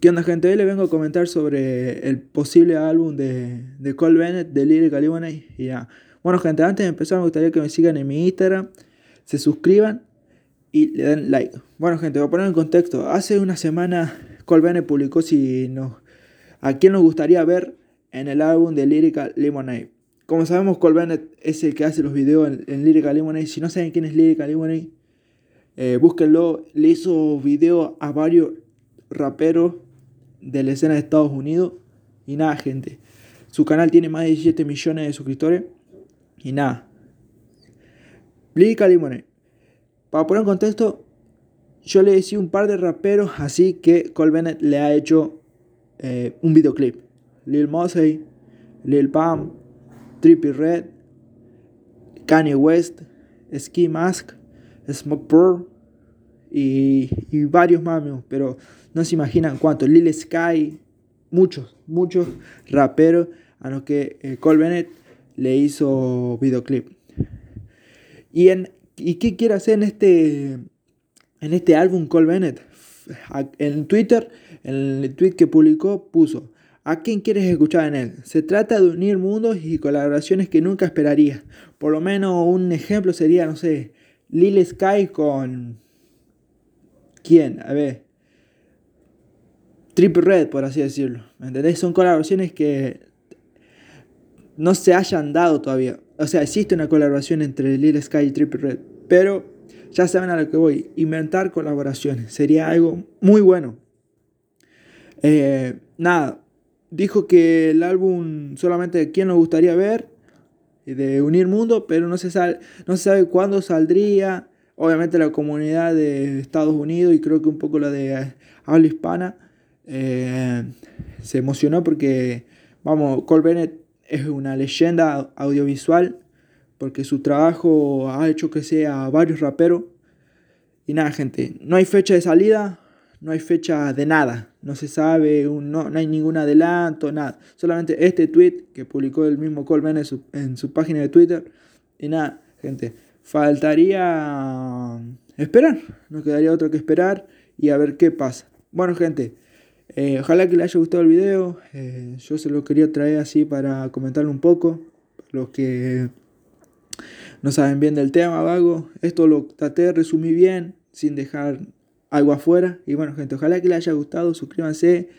¿Qué onda gente? Hoy les vengo a comentar sobre el posible álbum de, de Cole Bennett de Lyrical Lemonade y ya. Bueno gente, antes de empezar me gustaría que me sigan en mi Instagram, se suscriban y le den like. Bueno gente, voy a poner en contexto. Hace una semana Cole Bennett publicó si nos, a quién nos gustaría ver en el álbum de Lyrical Lemonade. Como sabemos, Cole Bennett es el que hace los videos en, en Lyrical Lemonade. Si no saben quién es Lyrical Lemonade, eh, búsquenlo. Le hizo video a varios raperos de la escena de Estados Unidos. Y nada, gente. Su canal tiene más de 17 millones de suscriptores. Y nada. Lyrical Lemonade. Para poner en contexto, yo le decía un par de raperos así que Cole Bennett le ha hecho eh, un videoclip. Lil Mosey, Lil Pam, Trippy Red, Kanye West, Ski Mask, Smoke Pearl y, y varios más, pero no se imaginan cuántos. Lil Sky, muchos, muchos raperos a los que eh, Cole Bennett le hizo videoclip. ¿Y, en, ¿Y qué quiere hacer en este, en este álbum Cole Bennett? En Twitter, en el tweet que publicó, puso ¿A quién quieres escuchar en él? Se trata de unir mundos y colaboraciones que nunca esperarías. Por lo menos un ejemplo sería, no sé, Lil Sky con... ¿Quién? A ver. Triple Red, por así decirlo. ¿Me entendés? Son colaboraciones que no se hayan dado todavía. O sea, existe una colaboración entre Lil Sky y Triple Red. Pero ya saben a lo que voy. Inventar colaboraciones. Sería algo muy bueno. Eh, nada dijo que el álbum solamente quién nos gustaría ver de Unir Mundo, pero no se sabe, no se sabe cuándo saldría. Obviamente la comunidad de Estados Unidos y creo que un poco la de habla hispana eh, se emocionó porque, vamos, Cole Bennett es una leyenda audiovisual porque su trabajo ha hecho que sea varios raperos. Y nada, gente, no hay fecha de salida, no hay fecha de nada, no se sabe, no, no, hay ningún adelanto, nada. Solamente este tweet que publicó el mismo Colman en su, en su página de Twitter. Y nada, gente, faltaría esperar, no quedaría otro que esperar y a ver qué pasa. Bueno, gente, eh, ojalá que les haya gustado el video. Eh, yo se lo quería traer así para comentarlo un poco. Los que no saben bien del tema, vago. Esto lo traté de resumir bien, sin dejar algo afuera. Y bueno, gente, ojalá que les haya gustado. Suscríbanse,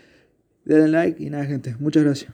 denle like y nada, gente. Muchas gracias.